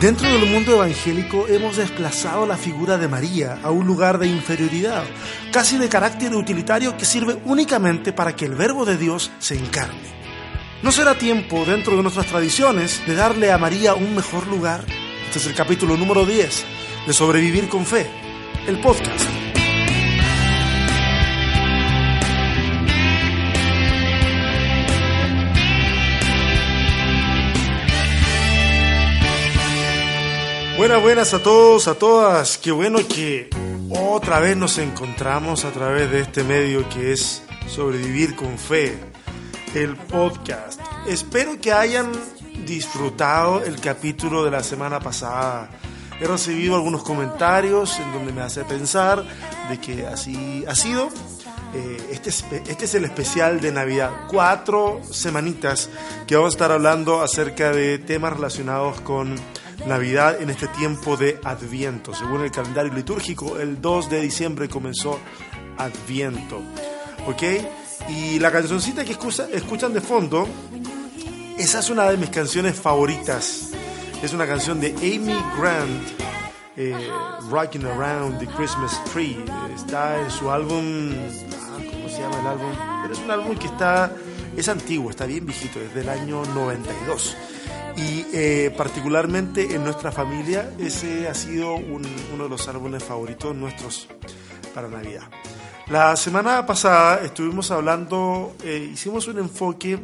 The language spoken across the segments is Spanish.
Dentro del mundo evangélico hemos desplazado la figura de María a un lugar de inferioridad, casi de carácter utilitario que sirve únicamente para que el verbo de Dios se encarne. ¿No será tiempo dentro de nuestras tradiciones de darle a María un mejor lugar? Este es el capítulo número 10 de Sobrevivir con Fe, el podcast. Buenas, buenas a todos, a todas. Qué bueno que otra vez nos encontramos a través de este medio que es Sobrevivir con Fe, el podcast. Espero que hayan disfrutado el capítulo de la semana pasada. He recibido algunos comentarios en donde me hace pensar de que así ha sido. Eh, este, es, este es el especial de Navidad. Cuatro semanitas que vamos a estar hablando acerca de temas relacionados con Navidad en este tiempo de Adviento. Según el calendario litúrgico, el 2 de diciembre comenzó Adviento. ¿Ok? Y la cancioncita que escuchan de fondo, esa es una de mis canciones favoritas. Es una canción de Amy Grant, eh, Rocking Around the Christmas Tree. Está en su álbum, ah, ¿cómo se llama el álbum? Pero es un álbum que está, es antiguo, está bien viejito, es del año 92 y eh, particularmente en nuestra familia ese ha sido uno de los álbumes favoritos nuestros para Navidad. La semana pasada estuvimos hablando, eh, hicimos un enfoque,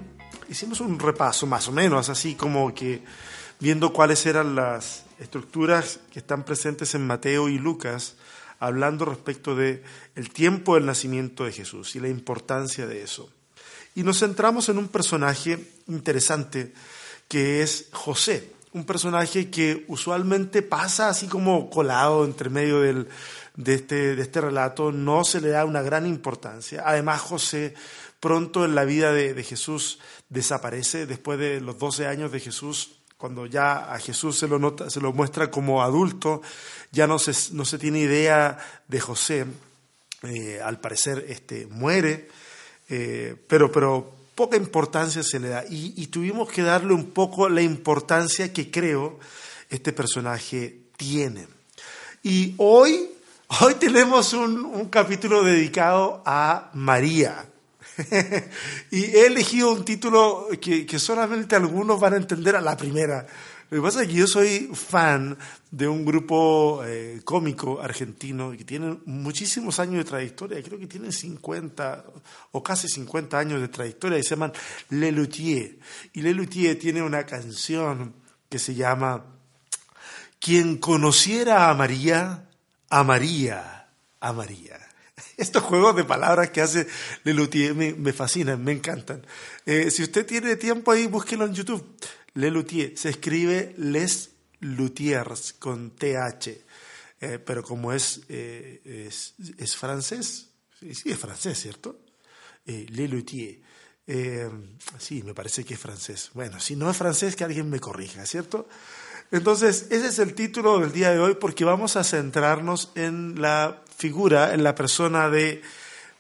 hicimos un repaso más o menos, así como que viendo cuáles eran las estructuras que están presentes en Mateo y Lucas, hablando respecto de el tiempo del nacimiento de Jesús y la importancia de eso. Y nos centramos en un personaje interesante que es José, un personaje que usualmente pasa así como colado entre medio del, de, este, de este relato, no se le da una gran importancia. Además, José pronto en la vida de, Jesús desaparece después de los 12 años de Jesús. Cuando ya a Jesús se lo, nota, se lo muestra como adulto, ya no se, no se tiene idea de José. Eh, al parecer este, muere, eh, pero, pero poca importancia se le da y, tuvimos que darle un poco la importancia que creo este personaje tiene. Y hoy, hoy tenemos un, capítulo dedicado a María. y he elegido un título que, que solamente algunos van a entender a la primera. Lo que pasa es que yo soy fan de un grupo eh, cómico argentino que tiene muchísimos años de trayectoria, creo que tienen 50 o casi 50 años de trayectoria, y se llaman Le. Y Le tiene una canción que se llama Quien conociera a María, amaría a María. Estos juegos de palabras que hace Le Luthier me, fascinan, me encantan. Eh, si usted tiene tiempo ahí, búsquelo en YouTube. Le Luthier. Se escribe Les Luthiers con TH. Eh, pero como es, eh, es, francés, sí, es francés, ¿cierto? Eh, Le Luthier. sí, me parece que es francés. Bueno, si no es francés, que alguien me corrija, ¿cierto? Entonces, ese es el título del día de hoy porque vamos a centrarnos en la figura, en la persona de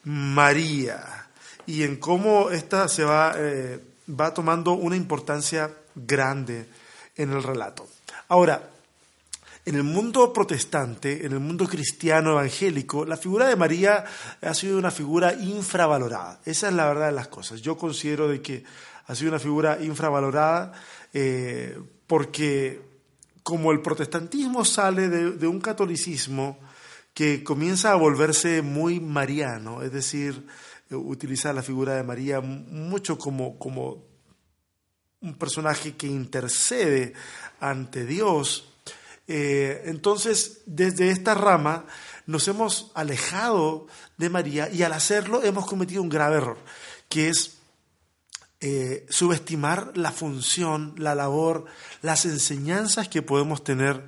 María y en cómo esta se va, va tomando una importancia grande en el relato. Ahora, en el mundo protestante, en el mundo cristiano evangélico, la figura de María ha sido una figura infravalorada. Esa es la verdad de las cosas. Yo considero de que ha sido una figura infravalorada eh, porque como el protestantismo sale de, un catolicismo que comienza a volverse muy mariano, es decir, utiliza la figura de María mucho como, como un personaje que intercede ante Dios. Eh, entonces, desde esta rama nos hemos alejado de María y al hacerlo hemos cometido un grave error, que es eh, subestimar la función, la labor, las enseñanzas que podemos tener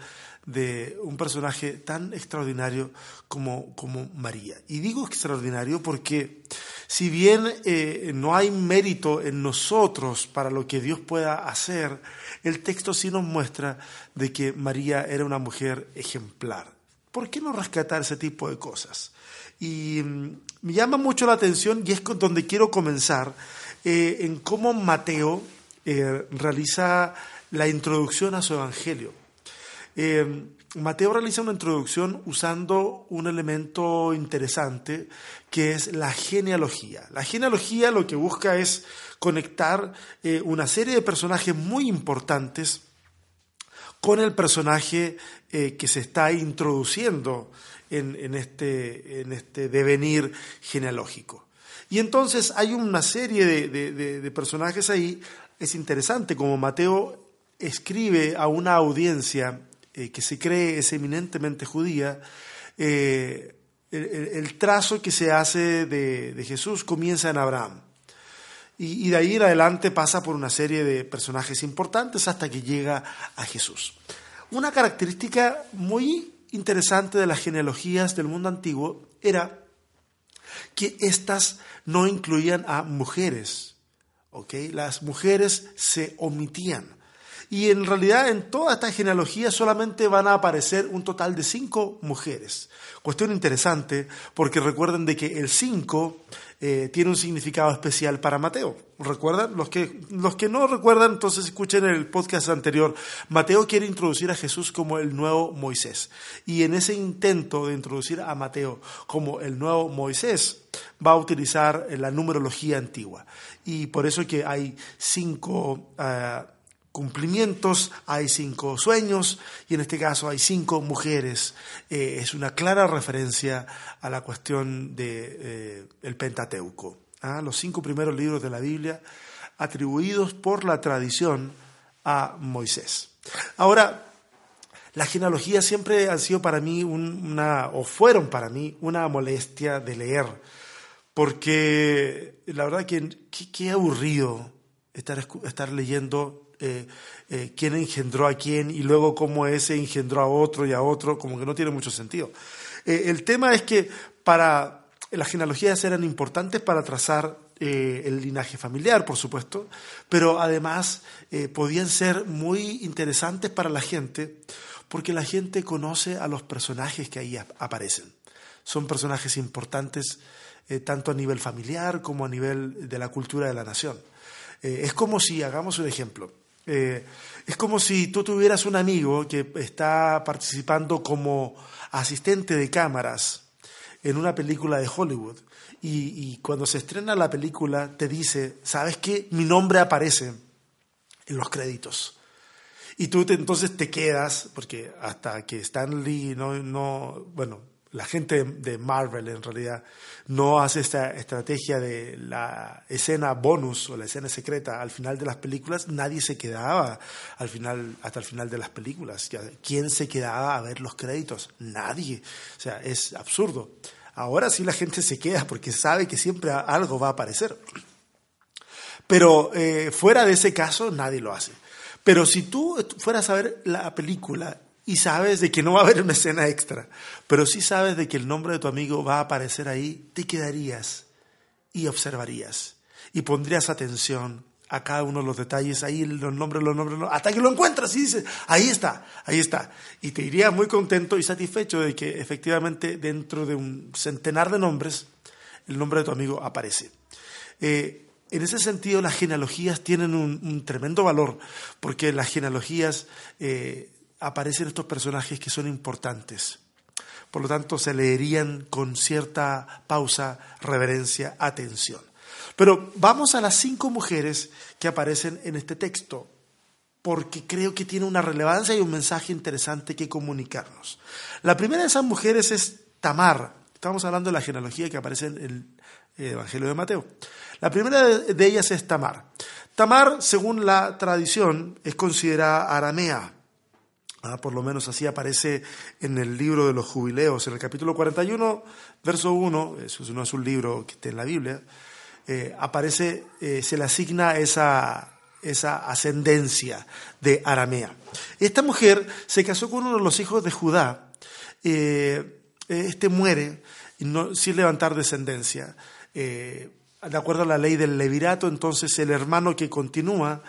de un personaje tan extraordinario como, como María. Y digo extraordinario porque si bien eh, no hay mérito en nosotros para lo que Dios pueda hacer, el texto sí nos muestra de que María era una mujer ejemplar. ¿Por qué no rescatar ese tipo de cosas? Y mm, me llama mucho la atención y es donde quiero comenzar eh, en cómo Mateo eh, realiza la introducción a su evangelio. Eh, Mateo realiza una introducción usando un elemento interesante que es la genealogía. La genealogía lo que busca es conectar una serie de personajes muy importantes con el personaje que se está introduciendo en, este, en este devenir genealógico. Y entonces hay una serie de, personajes ahí. Es interesante como Mateo escribe a una audiencia eh, que se cree es eminentemente judía, eh, el, trazo que se hace de, Jesús comienza en Abraham. Y, de ahí en adelante pasa por una serie de personajes importantes hasta que llega a Jesús. Una característica muy interesante de las genealogías del mundo antiguo era que éstas no incluían a mujeres. Las mujeres se omitían. Y en realidad en toda esta genealogía solamente van a aparecer un total de cinco mujeres. Cuestión interesante porque recuerden de que el cinco eh, tiene un significado especial para Mateo. ¿Recuerdan? Los que, los que no recuerdan, entonces escuchen el podcast anterior. Mateo quiere introducir a Jesús como el nuevo Moisés. Y en ese intento de introducir a Mateo como el nuevo Moisés, va a utilizar la numerología antigua. Y por eso que hay cinco... Ah, cumplimientos, hay cinco sueños y en este caso hay cinco mujeres. Eh, es una clara referencia a la cuestión del de, eh, Pentateuco, ¿ah? los cinco primeros libros de la Biblia atribuidos por la tradición a Moisés. Ahora, las genealogías siempre han sido para mí una, o fueron para mí una molestia de leer, porque la verdad que qué aburrido estar, estar leyendo eh, eh, quién engendró a quién y luego cómo ese engendró a otro y a otro, como que no tiene mucho sentido. Eh, el tema es que para las genealogías eran importantes para trazar el linaje familiar, por supuesto, pero además podían ser muy interesantes para la gente porque la gente conoce a los personajes que ahí aparecen. Son personajes importantes tanto a nivel familiar como a nivel de la cultura de la nación. es como si, hagamos un ejemplo, eh, es como si tú tuvieras un amigo que está participando como asistente de cámaras en una película de Hollywood y, cuando se estrena la película te dice, ¿sabes qué? Mi nombre aparece en los créditos. Y tú entonces te quedas, porque hasta que Stan Lee no, no bueno, la gente de Marvel en realidad no hace esta estrategia de la escena bonus o la escena secreta al final de las películas, nadie se quedaba al final, hasta el final de las películas. ¿Quién se quedaba a ver los créditos? Nadie. O sea, es absurdo. Ahora sí la gente se queda porque sabe que siempre algo va a aparecer. Pero eh, fuera de ese caso, nadie lo hace. Pero si tú fueras a ver la película y sabes de que no va a haber una extra, pero sí sabes de que el nombre de tu amigo va a aparecer ahí, te quedarías y observarías y pondrías atención a cada uno de los detalles, ahí los nombres, los nombres, hasta que lo encuentras y dices, ahí está, ahí está. Y te irías muy contento y satisfecho de que efectivamente dentro de un centenar de nombres, el nombre de tu amigo aparece. Eh, en ese sentido, las genealogías tienen un, tremendo valor, porque las genealogías eh, aparecen estos personajes que son importantes. Por lo tanto, se leerían con cierta pausa, reverencia, atención. Pero vamos a las cinco mujeres que aparecen en este texto, porque creo que tiene una relevancia y un mensaje interesante que comunicarnos. La primera de esas mujeres es Tamar. Estamos hablando de la genealogía que aparece en el Evangelio de Mateo. La primera de ellas es Tamar. Tamar, según la tradición, es considerada aramea. Ah, por lo menos así aparece en el libro de los jubileos, en el capítulo 41, verso 1, eso no es un libro que esté en la Biblia, eh, aparece, eh, se le asigna esa, esa ascendencia de Aramea. Esta mujer se casó con uno de los hijos de Judá. este muere sin levantar descendencia. de acuerdo a la ley del levirato, entonces el hermano que continúa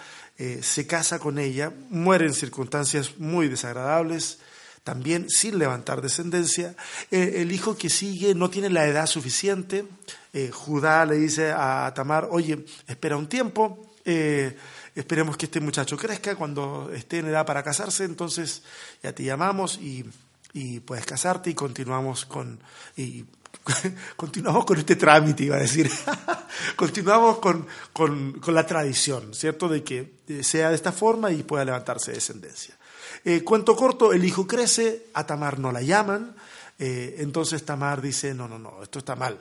se casa con ella, muere en circunstancias muy desagradables, también sin levantar descendencia. Eh, el hijo que sigue no tiene la edad suficiente. Eh, Judá le dice a Tamar, oye, espera un tiempo, eh, esperemos que este muchacho crezca, cuando esté en edad para casarse, entonces ya te llamamos y, puedes casarte y continuamos con... Y, continuamos con este trámite, iba a decir. continuamos con, con, la tradición, ¿cierto? De que sea de esta forma y pueda levantarse descendencia. Eh, cuento corto, el hijo crece, a Tamar no la llaman, eh, entonces Tamar dice, no, no, no, esto está mal.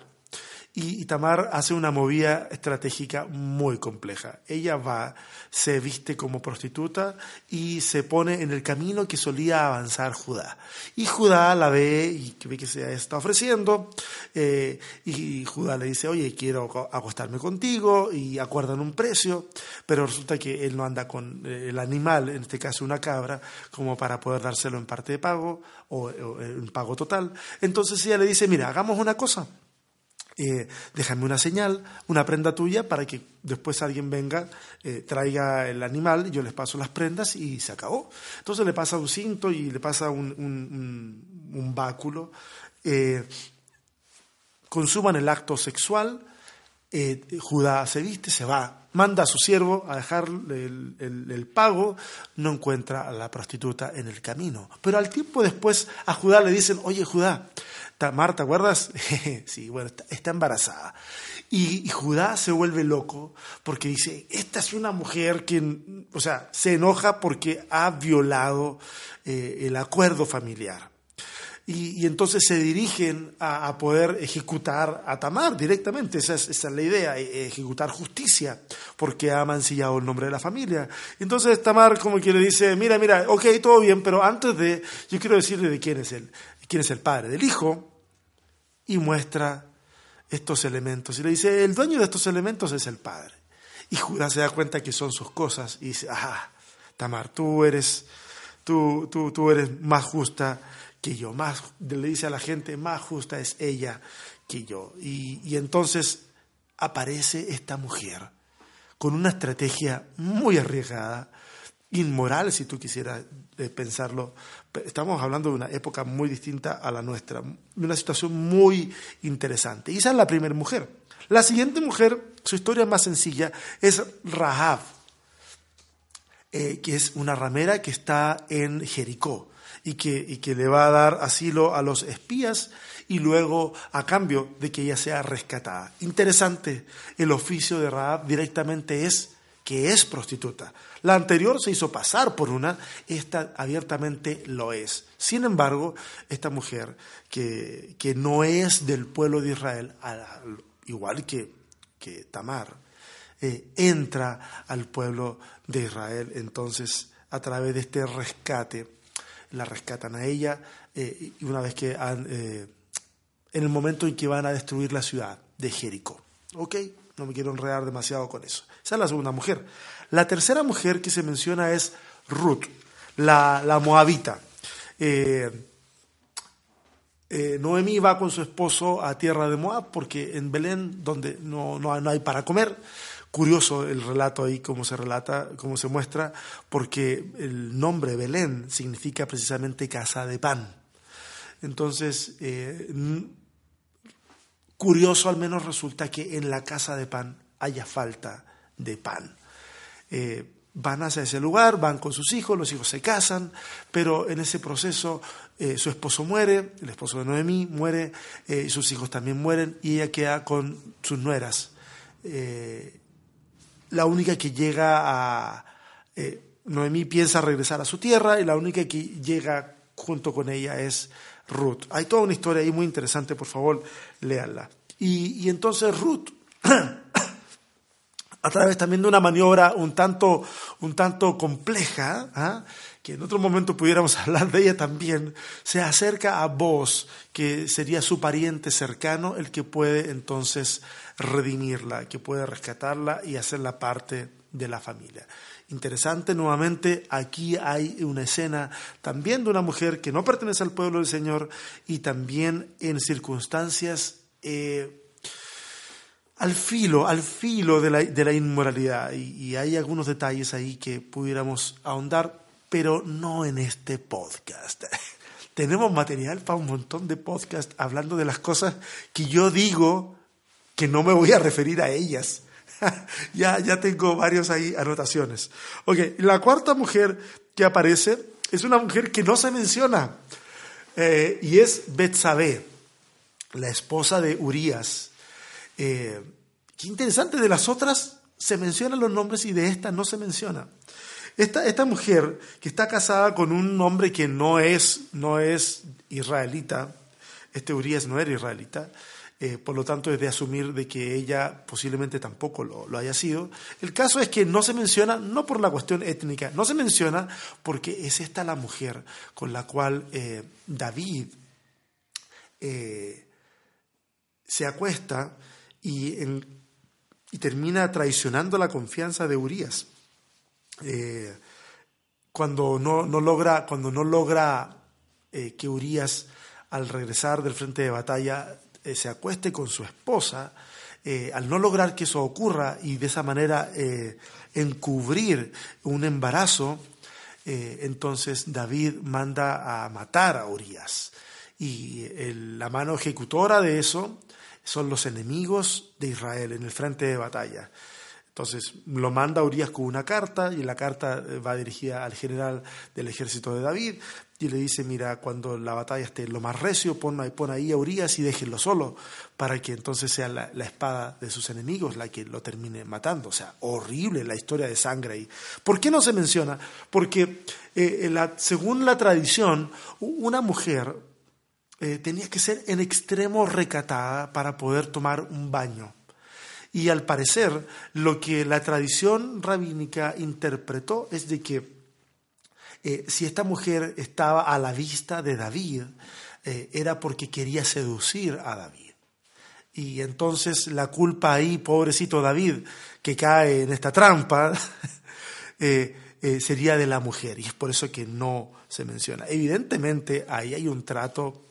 Y, Tamar hace una movida estratégica muy compleja. Ella va, se viste como prostituta y se pone en el camino que solía avanzar Judá. Y Judá la ve y ve que se está ofreciendo. Eh, y Judá le dice, oye, quiero acostarme contigo y acuerdan un precio. Pero resulta que él no anda con eh, el animal, en este caso una cabra, como para poder dárselo en parte de pago o en pago total. Entonces ella le dice, mira, hagamos una cosa eh, déjame una señal, una prenda tuya para que después alguien venga, eh, traiga el animal, yo les paso las prendas y se acabó. Entonces le pasa un cinto y le pasa un, báculo. Eh, consuman el acto sexual, Judá se viste, se va, manda a su siervo a dejar el, pago, no encuentra a la prostituta en el camino. Pero al tiempo después a Judá le dicen, oye Judá, Marta, ¿te acuerdas? sí, bueno, está, embarazada. Y, Judá se vuelve loco porque dice, esta es una mujer que, o sea, se enoja porque ha violado eh, el acuerdo familiar. Y, entonces se dirigen a, poder ejecutar a Tamar directamente, esa es, la idea, e, ejecutar justicia, porque ha mancillado el nombre de la familia. Entonces Tamar como que le dice, mira, mira, ok, todo bien, pero antes de, yo quiero decirle de quién es él quién es el padre del hijo, y muestra estos elementos. Y le dice, el dueño de estos elementos es el padre. Y Judá se da cuenta que son sus cosas y dice, ah, Tamar, tú eres, tú, tú, tú eres más justa que yo. Más, le dice a la gente, más justa es ella que yo. Y, y entonces aparece esta mujer con una estrategia muy arriesgada, inmoral, si tú quisieras pensarlo. Estamos hablando de una época muy distinta a la nuestra, de una situación muy interesante. Y esa es la primera mujer. La siguiente mujer, su historia más sencilla, es Rahab, eh, que es una ramera que está en Jericó y que, y que le va a dar asilo a los espías y luego a cambio de que ella sea rescatada. Interesante, el oficio de Rahab directamente es que es prostituta. La anterior se hizo pasar por una, esta abiertamente lo es. Sin embargo, esta mujer que, que no es del pueblo de Israel, igual que, que Tamar, eh, entra al pueblo de Israel. Entonces, a través de este rescate, la rescatan a ella eh, y una vez que han, eh, en el momento en que van a destruir la ciudad de Jericó. ¿Ok? No me quiero enredar demasiado con eso. Esa es la segunda mujer. La tercera mujer que se menciona es Ruth, la, moabita. Eh, eh, Noemí va con su esposo a tierra de Moab porque en Belén, donde no, no, hay para comer, curioso el relato ahí, cómo se relata, cómo se muestra, porque el nombre Belén significa precisamente casa de pan. Entonces, eh, curioso al menos resulta que en la casa de pan haya falta de pan. Eh, van hacia ese lugar, van con sus hijos, los hijos se casan, pero en ese proceso eh, su esposo muere, el esposo de Noemí muere, eh, y sus hijos también mueren, y ella queda con sus nueras. la única que llega a... Noemí piensa regresar a su tierra y la única que llega junto con ella es Ruth. Hay toda una historia ahí muy interesante, por favor, léanla. Y, y entonces Ruth a través también de una maniobra un tanto, un tanto compleja, ¿ah? Que en otro momento pudiéramos hablar de ella también, se acerca a vos, que sería su pariente cercano, el que puede entonces redimirla, que puede rescatarla y hacerla parte de la familia. Interesante, nuevamente, aquí hay una escena también de una mujer que no pertenece al pueblo del Señor y también en circunstancias eh, al filo, al filo de la, inmoralidad. Y, hay algunos detalles ahí que pudiéramos ahondar, pero no en este podcast. Tenemos material para un montón de podcasts hablando de las cosas que yo digo que no me voy a referir a ellas. ya, ya tengo varios ahí anotaciones. Ok, la cuarta mujer que aparece es una mujer que no se menciona eh, y es Betsabé, la esposa de Urías. Eh, qué interesante, de las otras se mencionan los nombres y de esta no se menciona. Esta, esta mujer que está casada con un hombre que no es, no es israelita, este Urias no era israelita, eh, por lo tanto es de asumir de que ella posiblemente tampoco lo, haya sido. El caso es que no se menciona, no por la cuestión étnica, no se menciona porque es esta la mujer con la cual eh, David eh, se acuesta y, y, termina traicionando la confianza de Urias. Cuando no, no, logra, cuando no logra que Urias al regresar del frente de batalla eh, se acueste con su esposa, eh, al no lograr que eso ocurra y de esa manera eh, encubrir un embarazo, entonces David manda a matar a Urias. Y la mano ejecutora de eso son los enemigos de Israel en el frente de batalla. Entonces lo manda Urias con una carta y la carta va dirigida al general del ejército de David y le dice, mira, cuando la batalla esté lo más recio, pon, ahí a Urias y déjenlo solo, para que entonces sea la, espada de sus enemigos la que lo termine matando. O sea, horrible la historia de sangre ahí. ¿Por qué no se menciona? Porque eh, según la tradición, una mujer eh, tenía que ser en extremo recatada para poder tomar un baño. Y al parecer, lo que la tradición rabínica interpretó es de que eh, si esta mujer estaba a la vista de David, eh, era porque quería seducir a David. Y entonces la culpa ahí, pobrecito David, que cae en esta trampa, eh, sería de la mujer. Y es por eso que no se menciona. Evidentemente ahí hay un trato,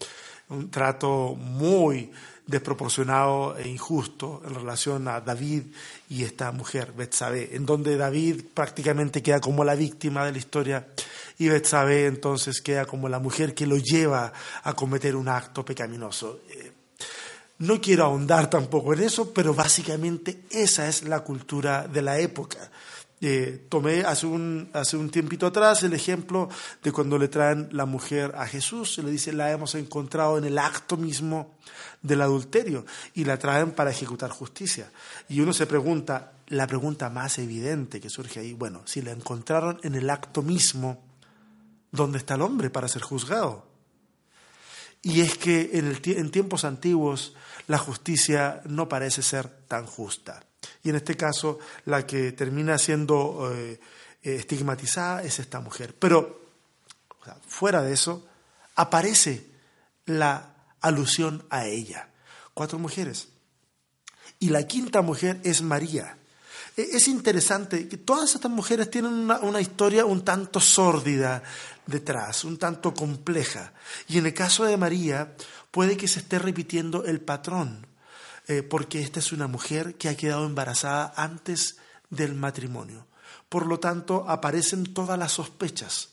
un trato muy desproporcionado e injusto en relación a David y esta mujer, Betsabé, en donde David prácticamente queda como la víctima de la historia y Betsabé entonces queda como la mujer que lo lleva a cometer un acto pecaminoso. Eh, no quiero ahondar tampoco en eso, pero básicamente esa es la cultura de la época. Eh, tomé hace un, hace un tiempito atrás el ejemplo de cuando le traen la mujer a Jesús, se le dice la hemos encontrado en el acto mismo del adulterio y la traen para ejecutar justicia. Y uno se pregunta, la pregunta más evidente que surge ahí, bueno, si la encontraron en el acto mismo, ¿dónde está el hombre para ser juzgado? Y es que en, el, en tiempos antiguos la justicia no parece ser tan justa y en este caso la que termina siendo eh, estigmatizada es esta mujer. Pero fuera de eso, aparece la alusión a ella. Cuatro mujeres. Y la quinta mujer es María. E, es interesante que todas estas mujeres tienen una, una, historia un tanto sórdida detrás, un tanto compleja. Y en el caso de María puede que se esté repitiendo el patrón. Eh, porque esta es una mujer que ha quedado embarazada antes del matrimonio. Por lo tanto, aparecen todas las sospechas.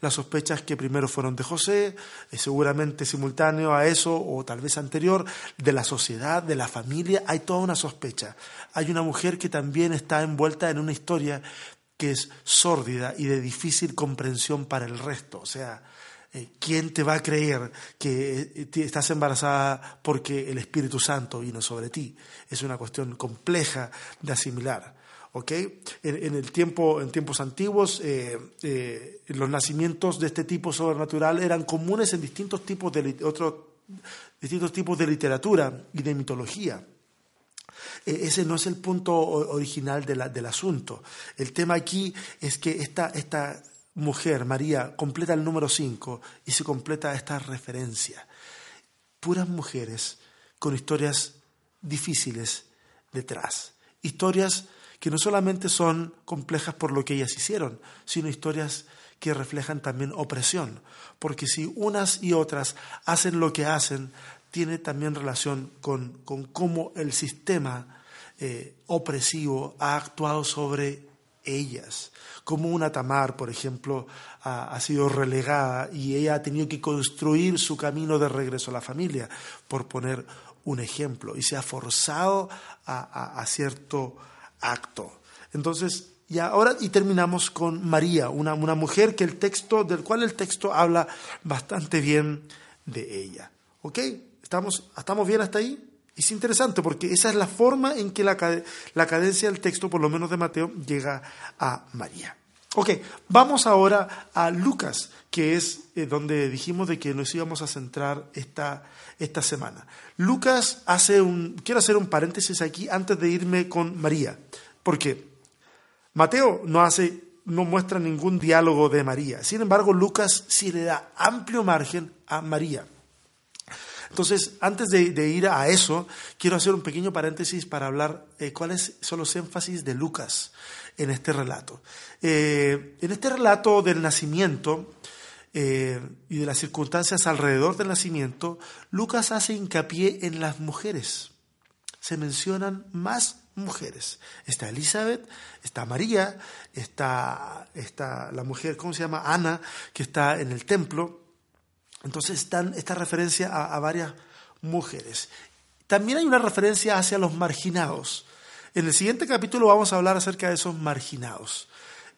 Las sospechas que primero fueron de José, eh, seguramente simultáneo a eso o tal vez anterior, de la sociedad, de la familia, hay toda una sospecha. Hay una mujer que también está envuelta en una historia que es sórdida y de difícil comprensión para el resto. O sea, ¿quién te va a creer que eh, estás embarazada porque el Espíritu Santo vino sobre ti? Es una cuestión compleja de asimilar. ¿okay? En, el tiempo, en tiempos antiguos, eh, los nacimientos de este tipo sobrenatural eran comunes en distintos tipos de, distintos tipos de literatura y de mitología. E, ese no es el punto original del asunto. El tema aquí es que esta, esta mujer, María, completa el número 5 y se completa esta referencia. Puras mujeres con historias difíciles detrás. Historias que no solamente son complejas por lo que ellas hicieron, sino historias que reflejan también opresión, porque si unas y otras hacen lo que hacen, tiene también relación con, cómo el sistema eh, opresivo ha actuado sobre ellas, como una Tamar, por ejemplo, ha, sido relegada y ella ha tenido que construir su camino de regreso a la familia, por poner un ejemplo, y se ha forzado a, a cierto acto. Entonces, y ahora y terminamos con María, una, una mujer que el texto, del cual el texto habla bastante bien de ella. ¿Ok? ¿Estamos, estamos bien hasta ahí? Es interesante porque esa es la forma en que la, la cadencia del texto, por lo menos de Mateo, llega a María. Ok, vamos ahora a Lucas, que es eh, donde dijimos de que nos íbamos a centrar esta, esta semana. Lucas hace un, quiero hacer un paréntesis aquí antes de irme con María, porque Mateo no hace, no muestra ningún diálogo de María. Sin embargo, Lucas sí le da amplio margen a María. Entonces, antes de, ir a eso, quiero hacer un pequeño paréntesis para hablar eh, cuáles son los énfasis de Lucas en este relato. Eh, en este relato del nacimiento eh, y de las circunstancias alrededor del nacimiento, Lucas hace hincapié en las mujeres. Se mencionan más mujeres. Está Elizabeth, está María, está, está la mujer, ¿cómo se llama? Ana, que está en el templo. Entonces están esta referencia a, varias mujeres. También hay una referencia hacia los marginados. En el siguiente capítulo vamos a hablar acerca de esos marginados,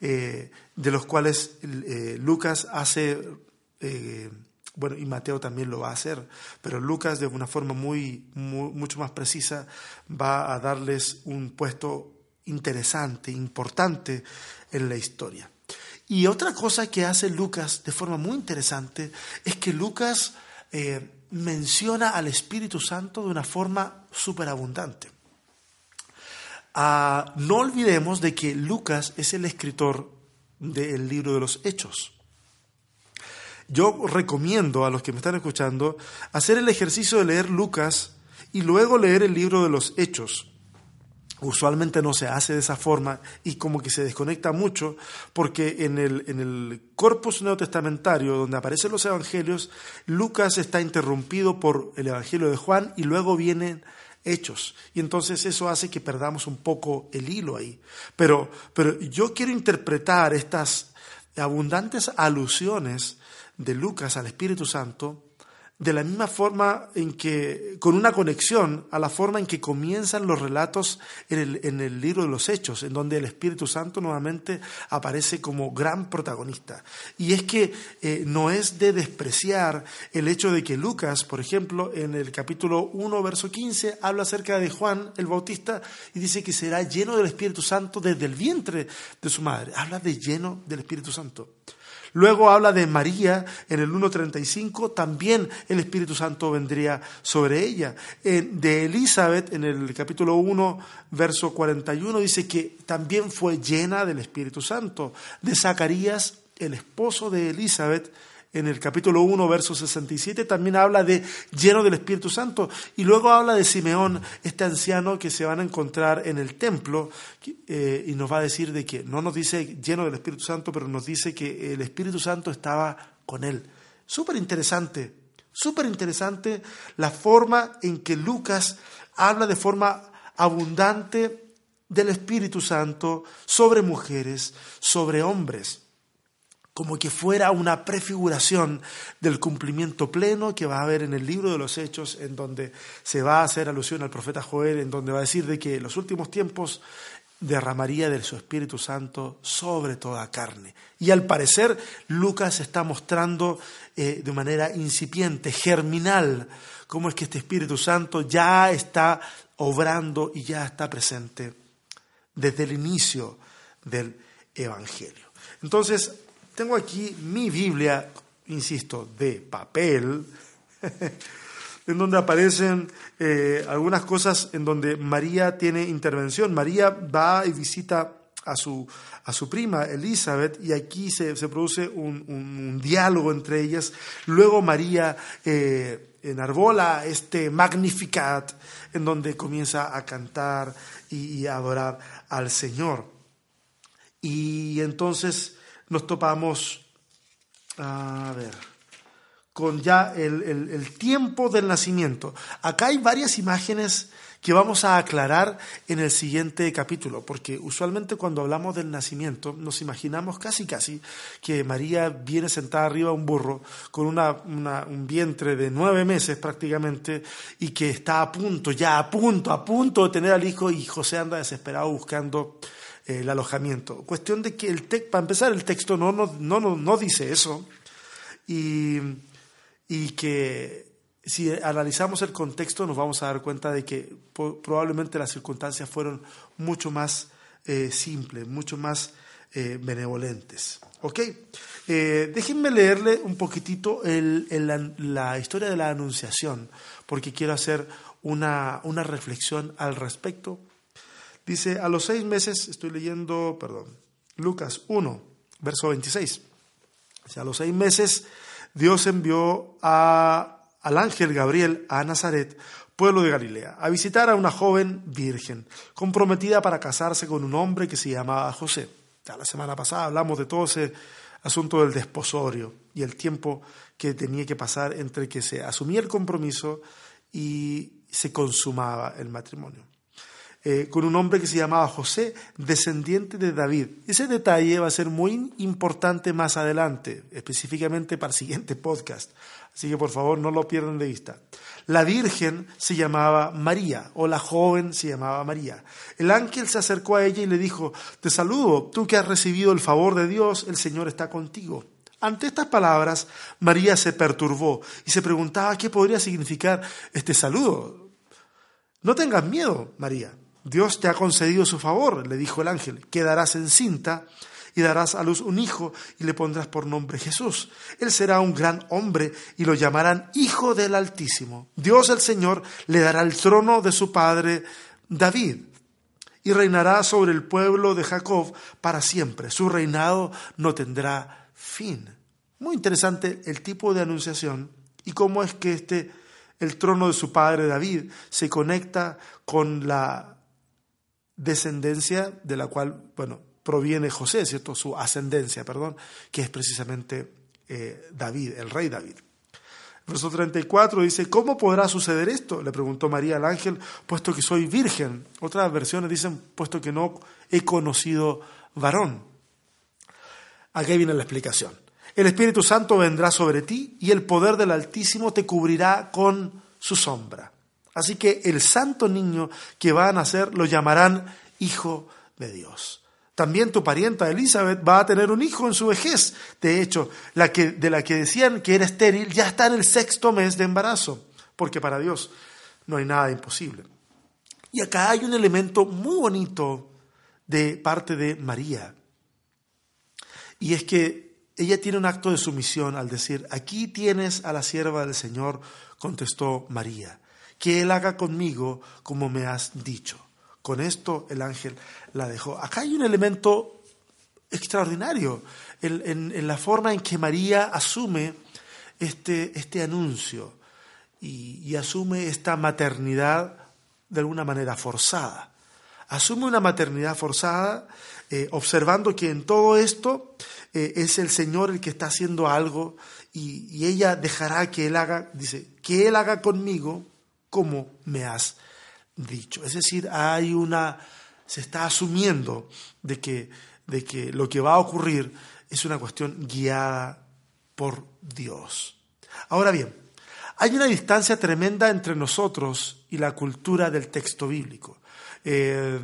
eh, de los cuales eh, Lucas hace eh, bueno, y Mateo también lo va a hacer, pero Lucas de una forma muy, mucho más precisa va a darles un puesto interesante, importante en la historia. Y otra cosa que hace Lucas de forma muy interesante es que Lucas eh, menciona al Espíritu Santo de una forma superabundante. Ah, no olvidemos de que Lucas es el escritor del libro de los Hechos. Yo recomiendo a los que me están escuchando hacer el ejercicio de leer Lucas y luego leer el libro de los Hechos. Usualmente no se hace de esa forma y como que se desconecta mucho porque en el, en el corpus neotestamentario donde aparecen los evangelios, Lucas está interrumpido por el evangelio de Juan y luego vienen hechos. Y entonces eso hace que perdamos un poco el hilo ahí. Pero, pero yo quiero interpretar estas abundantes alusiones de Lucas al Espíritu Santo, de la misma forma en que, con una conexión a la forma en que comienzan los relatos en el, libro de los Hechos, en donde el Espíritu Santo nuevamente aparece como gran protagonista. Y es que eh, no es de despreciar el hecho de que Lucas, por ejemplo, en el capítulo 1, verso 15, habla acerca de Juan el Bautista y dice que será lleno del Espíritu Santo desde el vientre de su madre. Habla de lleno del Espíritu Santo. Luego habla de María en el 1.35, también el Espíritu Santo vendría sobre ella. De Elizabeth en el capítulo 1, verso 41, dice que también fue llena del Espíritu Santo. De Zacarías, el esposo de Elizabeth, en el capítulo 1, verso 67, también habla de lleno del Espíritu Santo. Y luego habla de Simeón, este anciano que se van a encontrar en el templo, eh, y nos va a decir de que no nos dice lleno del Espíritu Santo, pero nos dice que el Espíritu Santo estaba con él. Súper interesante, súper interesante la forma en que Lucas habla de forma abundante del Espíritu Santo sobre mujeres, sobre hombres como que fuera una prefiguración del cumplimiento pleno que va a haber en el libro de los Hechos, en donde se va a hacer alusión al profeta Joel, en donde va a decir de que en los últimos tiempos derramaría de su Espíritu Santo sobre toda carne. Y al parecer Lucas está mostrando eh, de manera incipiente, germinal, cómo es que este Espíritu Santo ya está obrando y ya está presente desde el inicio del Evangelio. Entonces, tengo aquí mi Biblia, insisto, de papel, en donde aparecen eh, algunas cosas en donde María tiene intervención. María va y visita a su, a su prima Elizabeth y aquí se, produce un, diálogo entre ellas. Luego María eh, enarbola este Magnificat en donde comienza a cantar y, a adorar al Señor. Y entonces nos topamos, a ver, con ya el, el tiempo del nacimiento. Acá hay varias imágenes que vamos a aclarar en el siguiente capítulo, porque usualmente cuando hablamos del nacimiento nos imaginamos casi casi que María viene sentada arriba de un burro con una, un vientre de nueve meses prácticamente y que está a punto, ya a punto, a punto de tener al hijo y José anda desesperado buscando el alojamiento. Cuestión de que el para empezar el texto no, no, no, no dice eso y, y que si analizamos el contexto nos vamos a dar cuenta de que probablemente las circunstancias fueron mucho más eh, simples, mucho más eh, benevolentes. ¿Ok? Eh, déjenme leerle un poquitito la, historia de la Anunciación, porque quiero hacer una, una reflexión al respecto. Dice, a los seis meses, estoy leyendo, perdón, Lucas 1, verso 26. O a los seis meses Dios envió a al ángel Gabriel a Nazaret, pueblo de Galilea, a visitar a una joven virgen, comprometida para casarse con un hombre que se llamaba José. Ya la semana pasada hablamos de todo ese asunto del desposorio y el tiempo que tenía que pasar entre que se asumía el compromiso y se consumaba el matrimonio. Eh, con un hombre que se llamaba José, descendiente de David. Ese detalle va a ser muy importante más adelante, específicamente para el siguiente podcast. Así que por favor no lo pierdan de vista. La Virgen se llamaba María, o la joven se llamaba María. El ángel se acercó a ella y le dijo, Te saludo, tú que has recibido el favor de Dios, el Señor está contigo. Ante estas palabras, María se perturbó y se preguntaba qué podría significar este saludo. No tengas miedo, María. Dios te ha concedido su favor, le dijo el ángel. Quedarás encinta y darás a luz un hijo y le pondrás por nombre Jesús. Él será un gran hombre y lo llamarán Hijo del Altísimo. Dios el Señor le dará el trono de su padre David y reinará sobre el pueblo de Jacob para siempre. Su reinado no tendrá fin. Muy interesante el tipo de anunciación y cómo es que este el trono de su padre David se conecta con la descendencia de la cual, bueno, proviene José, ¿cierto? Su ascendencia, perdón, que es precisamente eh, David, el rey David. Verso 34 dice, ¿cómo podrá suceder esto? Le preguntó María al ángel, puesto que soy virgen. Otras versiones dicen, puesto que no he conocido varón. Aquí viene la explicación. El Espíritu Santo vendrá sobre ti y el poder del Altísimo te cubrirá con su sombra. Así que el santo niño que va a nacer lo llamarán Hijo de Dios. También tu parienta Elizabeth va a tener un hijo en su vejez. De hecho, la que, de la que decían que era estéril ya está en el sexto mes de embarazo, porque para Dios no hay nada imposible. Y acá hay un elemento muy bonito de parte de María. Y es que ella tiene un acto de sumisión al decir, aquí tienes a la sierva del Señor, contestó María, que Él haga conmigo como me has dicho. Con esto el ángel la dejó. Acá hay un elemento extraordinario en, la forma en que María asume este, este anuncio y, asume esta maternidad de alguna manera forzada. Asume una maternidad forzada eh, observando que en todo esto eh, es el Señor el que está haciendo algo y, ella dejará que Él haga, dice, que Él haga conmigo como me has dicho. Es decir, hay una, se está asumiendo de que, de que lo que va a ocurrir es una cuestión guiada por Dios. Ahora bien, hay una distancia tremenda entre nosotros y la cultura del texto bíblico. Eh,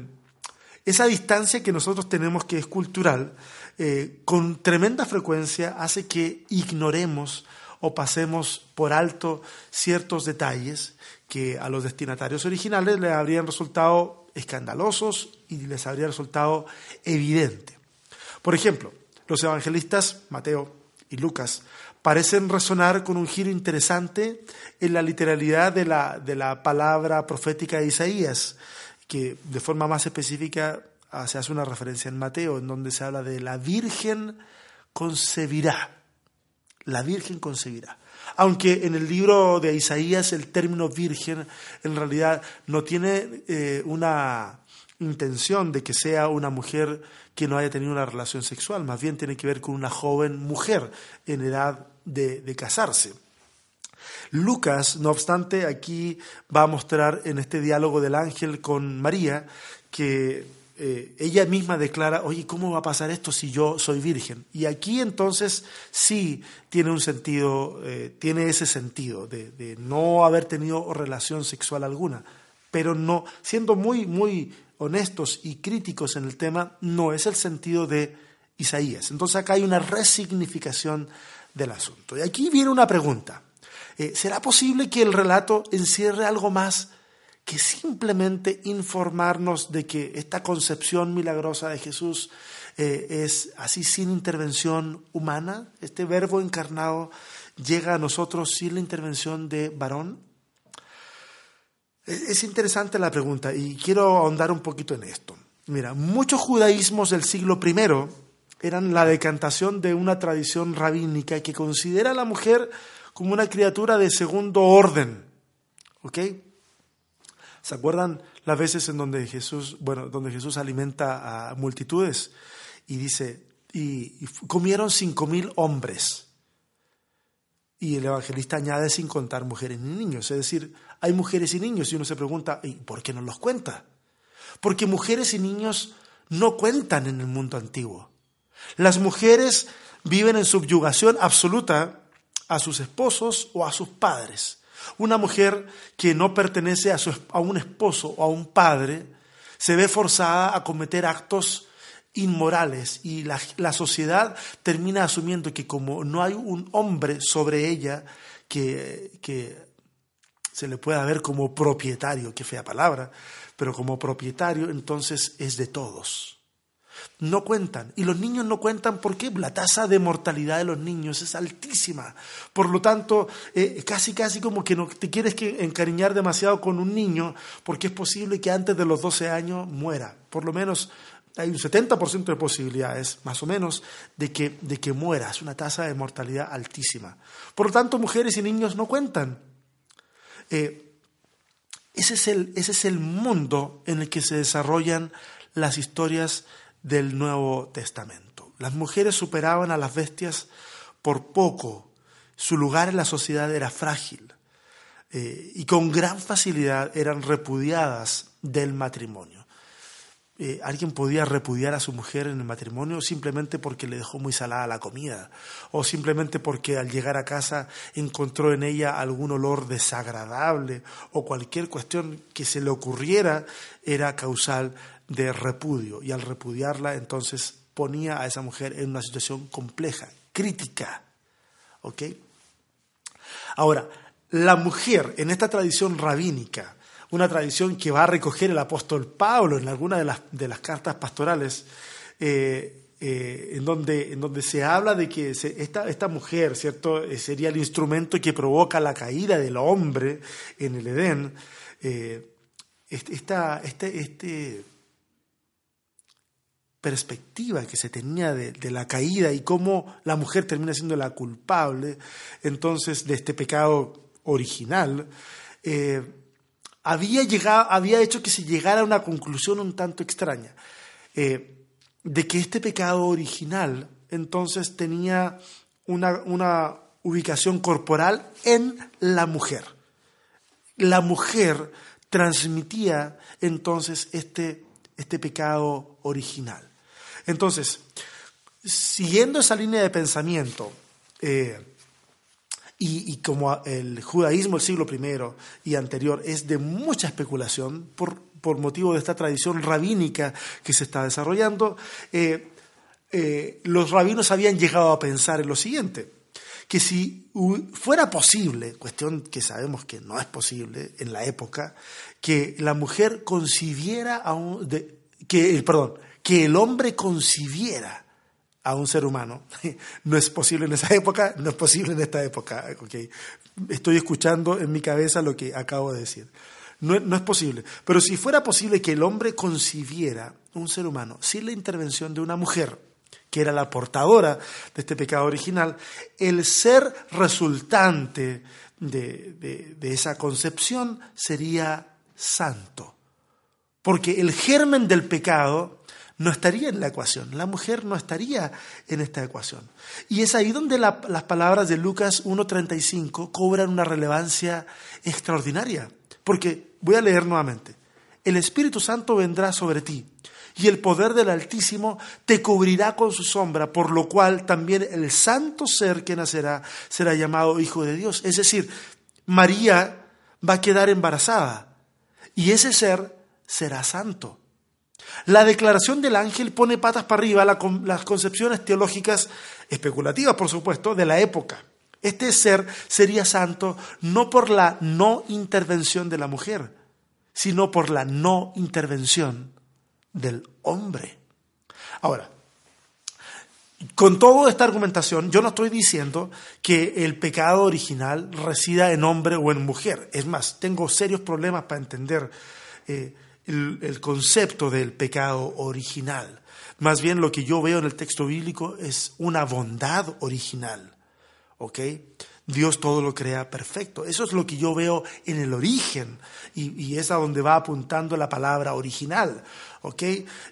esa distancia que nosotros tenemos, que es cultural, eh, con tremenda frecuencia hace que ignoremos o pasemos por alto ciertos detalles que a los destinatarios originales les habrían resultado escandalosos y les habría resultado evidente. Por ejemplo, los evangelistas Mateo y Lucas parecen resonar con un giro interesante en la literalidad de la, de la palabra profética de Isaías, que de forma más específica ah, se hace una referencia en Mateo, en donde se habla de la Virgen concebirá. La Virgen concebirá. Aunque en el libro de Isaías el término virgen en realidad no tiene eh, una intención de que sea una mujer que no haya tenido una relación sexual, más bien tiene que ver con una joven mujer en edad de, de casarse. Lucas, no obstante, aquí va a mostrar en este diálogo del ángel con María que eh, ella misma declara, oye, ¿cómo va a pasar esto si yo soy virgen? Y aquí entonces sí tiene un sentido, eh, tiene ese sentido de, no haber tenido relación sexual alguna, pero no, siendo muy, muy honestos y críticos en el tema, no es el sentido de Isaías. Entonces acá hay una resignificación del asunto. Y aquí viene una pregunta. Eh, ¿Será posible que el relato encierre algo más que simplemente informarnos de que esta concepción milagrosa de Jesús eh, es así sin intervención humana? ¿Este verbo encarnado llega a nosotros sin la intervención de varón? Es interesante la pregunta y quiero ahondar un poquito en esto. Mira, muchos judaísmos del siglo I eran la decantación de una tradición rabínica que considera a la mujer como una criatura de segundo orden. ¿Ok? ¿Se acuerdan las veces en donde Jesús, bueno, donde Jesús alimenta a multitudes y dice, y, comieron cinco mil hombres? Y el evangelista añade sin contar mujeres ni niños. Es decir, hay mujeres y niños y uno se pregunta, ¿y por qué no los cuenta? Porque mujeres y niños no cuentan en el mundo antiguo. Las mujeres viven en subyugación absoluta a sus esposos o a sus padres. Una mujer que no pertenece a, a un esposo o a un padre se ve forzada a cometer actos inmorales y la, la, sociedad termina asumiendo que como no hay un hombre sobre ella que, que se le pueda ver como propietario, qué fea palabra, pero como propietario entonces es de todos no cuentan. Y los niños no cuentan porque la tasa de mortalidad de los niños es altísima. Por lo tanto, eh, casi casi como que no te quieres que encariñar demasiado con un niño porque es posible que antes de los 12 años muera. Por lo menos hay un 70% de posibilidades, más o menos, de que, de que muera. Es una tasa de mortalidad altísima. Por lo tanto, mujeres y niños no cuentan. Eh, ese, es el, ese es el mundo en el que se desarrollan las historias del Nuevo Testamento. Las mujeres superaban a las bestias por poco. Su lugar en la sociedad era frágil eh, y con gran facilidad eran repudiadas del matrimonio. Eh, alguien podía repudiar a su mujer en el matrimonio simplemente porque le dejó muy salada la comida o simplemente porque al llegar a casa encontró en ella algún olor desagradable o cualquier cuestión que se le ocurriera era causal de repudio y al repudiarla entonces ponía a esa mujer en una situación compleja, crítica. ¿Ok? Ahora, la mujer en esta tradición rabínica, una tradición que va a recoger el apóstol Pablo en alguna de las, de las cartas pastorales, eh, eh, en, donde, en donde se habla de que esta, esta mujer, ¿cierto?, eh, sería el instrumento que provoca la caída del hombre en el Edén. este, este perspectiva que se tenía de, la caída y cómo la mujer termina siendo la culpable entonces de este pecado original, eh, había, llegado, había hecho que se llegara a una conclusión un tanto extraña, eh, de que este pecado original entonces tenía una, una ubicación corporal en la mujer. La mujer transmitía entonces este, este pecado original. Entonces, siguiendo esa línea de pensamiento, eh, y, como el judaísmo del siglo I y anterior es de mucha especulación por, por motivo de esta tradición rabínica que se está desarrollando, eh, eh, los rabinos habían llegado a pensar en lo siguiente, que si fuera posible, cuestión que sabemos que no es posible en la época, que la mujer concibiera a un, que, perdón, que el hombre concibiera a un ser humano. No es posible en esa época, no es posible en esta época. Estoy escuchando en mi cabeza lo que acabo de decir. No, no, es posible. Pero si fuera posible que el hombre concibiera un ser humano sin la intervención de una mujer, que era la portadora de este pecado original, el ser resultante de, de esa concepción sería santo. Porque el germen del pecado no estaría en la ecuación, la mujer no estaría en esta ecuación. Y es ahí donde las palabras de Lucas 1.35 cobran una relevancia extraordinaria. Porque, voy a leer nuevamente, el Espíritu Santo vendrá sobre ti y el poder del Altísimo te cubrirá con su sombra, por lo cual también el santo ser que nacerá será llamado Hijo de Dios. Es decir, María va a quedar embarazada y ese ser será santo. La declaración del ángel pone patas para arriba las concepciones teológicas especulativas, por supuesto, de la época. Este ser sería santo no por la no intervención de la mujer, sino por la no intervención del hombre. Ahora, con toda esta argumentación, yo no estoy diciendo que el pecado original resida en hombre o en mujer. Es más, tengo serios problemas para entender eh, el, concepto del pecado original. Más bien lo que yo veo en el texto bíblico es una bondad original. ¿Ok? Dios todo lo crea perfecto. Eso es lo que yo veo en el origen y, y, es a donde va apuntando la palabra original. ¿Ok?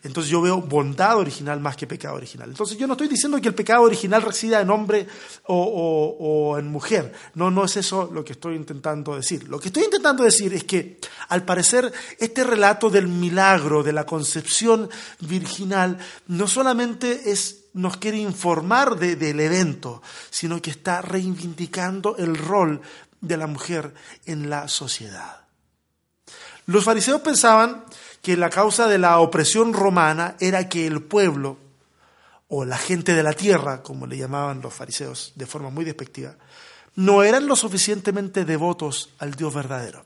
Entonces yo veo bondad original más que pecado original. Entonces yo no estoy diciendo que el pecado original resida en hombre o, en mujer. No, no es eso lo que estoy intentando decir. Lo que estoy intentando decir es que al parecer este relato del milagro, de la concepción virginal, no solamente es nos quiere informar del evento, sino que está reivindicando el rol de la mujer en la sociedad. Los fariseos pensaban que la causa de la opresión romana era que el pueblo, o la gente de la tierra, como le llamaban los fariseos de forma muy despectiva, no eran lo suficientemente devotos al Dios verdadero.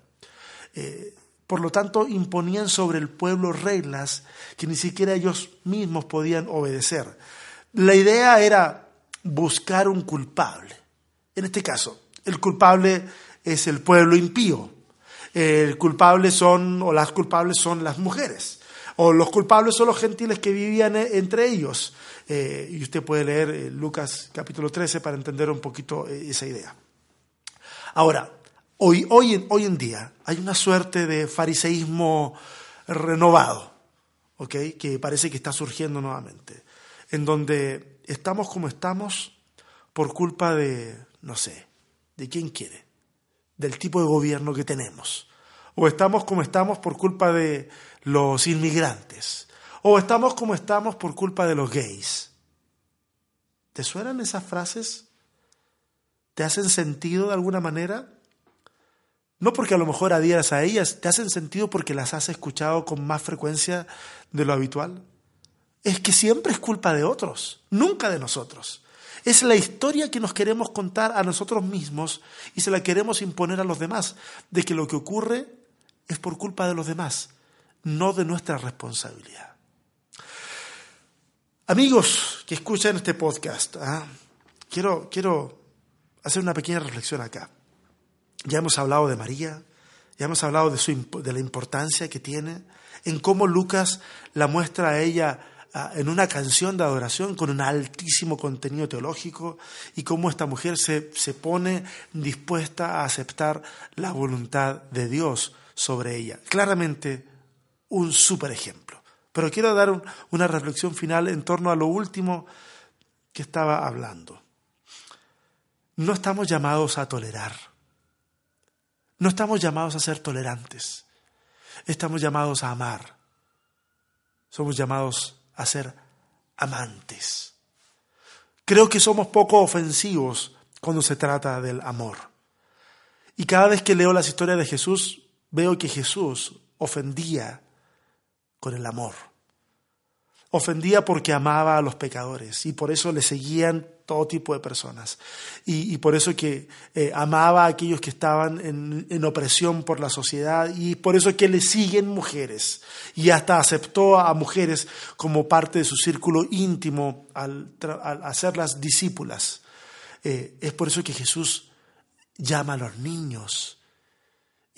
Eh, por lo tanto, imponían sobre el pueblo reglas que ni siquiera ellos mismos podían obedecer. La idea era buscar un culpable. En este caso, el culpable es el pueblo impío, el culpable son, o las culpables son las mujeres, o los culpables son los gentiles que vivían eh, entre ellos. Eh, y usted puede leer eh, Lucas capítulo 13 para entender un poquito esa idea. Ahora, hoy, hoy, hoy en día hay una suerte de fariseísmo renovado, que parece que está surgiendo nuevamente, en donde estamos como estamos por culpa de, no sé, de quién quiere del tipo de gobierno que tenemos. O estamos como estamos por culpa de los inmigrantes. O estamos como estamos por culpa de los gays. ¿Te suenan esas frases? ¿Te hacen sentido de alguna manera? No porque a lo mejor adhieras a ellas, te hacen sentido porque las has escuchado con más frecuencia de lo habitual. Es que siempre es culpa de otros, nunca de nosotros. Es la historia que nos queremos contar a nosotros mismos y se la queremos imponer a los demás, de que lo que ocurre es por culpa de los demás, no de nuestra responsabilidad. Amigos que escuchan este podcast, ¿ah? quiero, quiero hacer una pequeña reflexión acá. Ya hemos hablado de María, ya hemos hablado de, su, de la importancia que tiene, en cómo Lucas la muestra a ella en una canción de adoración con un altísimo contenido teológico y cómo esta mujer se, se pone dispuesta a aceptar la voluntad de Dios sobre ella. Claramente un súper ejemplo. Pero quiero dar una reflexión final en torno a lo último que estaba hablando. No estamos llamados a tolerar. No estamos llamados a ser tolerantes. Estamos llamados a amar. Somos llamados a ser amantes. Creo que somos poco ofensivos cuando se trata del amor. Y cada vez que leo las historias de Jesús, veo que Jesús ofendía con el amor. Ofendía porque amaba a los pecadores y por eso le seguían todo tipo de personas. Y, por eso que eh, amaba a aquellos que estaban en, opresión por la sociedad y por eso que le siguen mujeres. Y hasta aceptó a mujeres como parte de su círculo íntimo al, hacerlas discípulas. Eh, es por eso que Jesús llama a los niños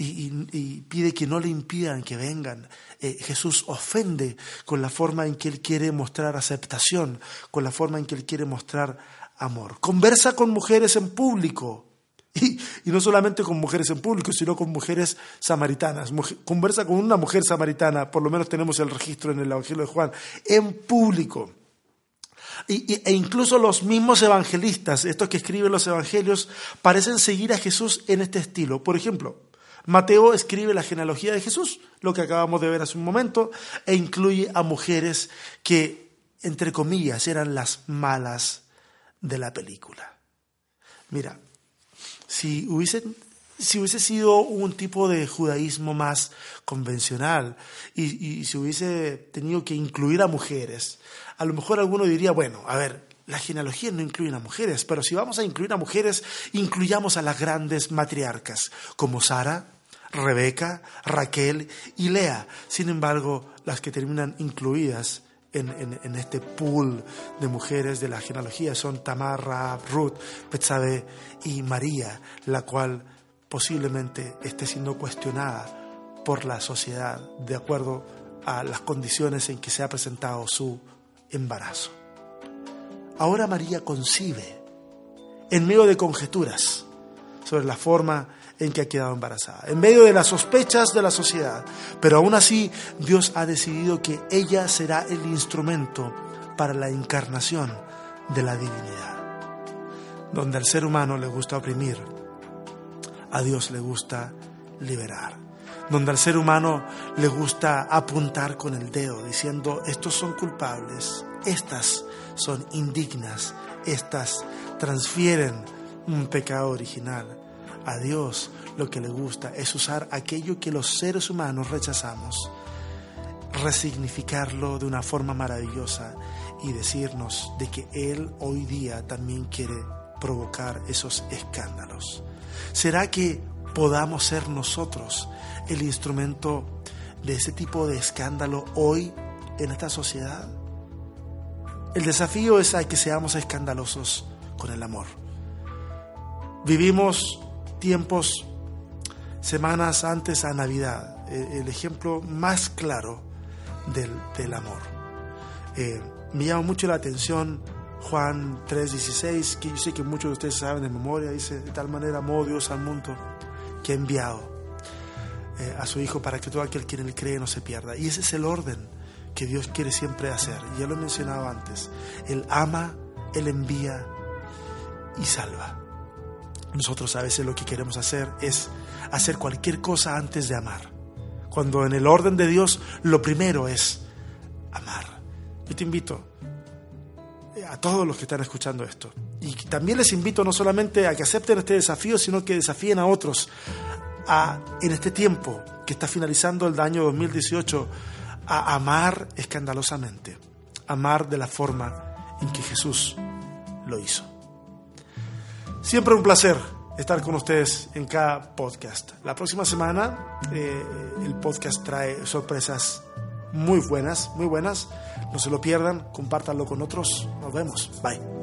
y, pide que no le impidan que vengan. Eh, Jesús ofende con la forma en que Él quiere mostrar aceptación, con la forma en que Él quiere mostrar amor. Conversa con mujeres en público. Y, no solamente con mujeres en público, sino con mujeres samaritanas. conversa con una mujer samaritana, por lo menos tenemos el registro en el Evangelio de Juan, en público. e incluso los mismos evangelistas, estos que escriben los evangelios, parecen seguir a Jesús en este estilo. Por ejemplo, Mateo escribe la genealogía de Jesús, lo que acabamos de ver hace un momento, e incluye a mujeres que, entre comillas, eran las malas de la película. Mira, si hubiese, si hubiese sido un tipo de judaísmo más convencional y, y si hubiese tenido que incluir a mujeres, a lo mejor alguno diría, bueno, a ver, las genealogías no incluyen a mujeres, pero si vamos a incluir a mujeres, incluyamos a las grandes matriarcas, como Sara, Rebeca, Raquel y Lea. Sin embargo, las que terminan incluidas en, este pool de mujeres de la genealogía son Tamar, Ruth, Betsabe y María, la cual posiblemente esté siendo cuestionada por la sociedad de acuerdo a las condiciones en que se ha presentado su embarazo. Ahora María concibe en medio de conjeturas sobre la forma en que ha quedado embarazada, en medio de las sospechas de la sociedad. Pero aún así, Dios ha decidido que ella será el instrumento para la encarnación de la divinidad. Donde al ser humano le gusta oprimir, a Dios le gusta liberar. Donde al ser humano le gusta apuntar con el dedo, diciendo, estos son culpables, estas son indignas, estas transfieren un pecado original a Dios lo que le gusta es usar aquello que los seres humanos rechazamos, resignificarlo de una forma maravillosa y decirnos de que Él hoy día también quiere provocar esos escándalos. ¿Será que podamos ser nosotros el instrumento de ese tipo de escándalo hoy en esta sociedad? El desafío es a que seamos escandalosos con el amor. Vivimos tiempos, semanas antes a Navidad, eh, el ejemplo más claro del, amor. Eh, me llama mucho la atención Juan 3:16, que yo sé que muchos de ustedes saben de memoria, dice, de tal manera amó Dios al mundo que ha enviado eh, a su Hijo para que todo aquel que en él cree no se pierda. Y ese es el orden que Dios quiere siempre hacer. Ya lo he mencionado antes. Él ama, Él envía y salva. Nosotros a veces lo que queremos hacer es hacer cualquier cosa antes de amar. Cuando en el orden de Dios lo primero es amar. Yo te invito a todos los que están escuchando esto. Y también les invito no solamente a que acepten este desafío, sino que desafíen a otros a, en este tiempo que está finalizando el año 2018, a amar escandalosamente, amar de la forma en que Jesús lo hizo. Siempre un placer estar con ustedes en cada podcast. La próxima semana eh, el podcast trae sorpresas muy buenas, muy buenas. No se lo pierdan, compártanlo con otros. Nos vemos. Bye.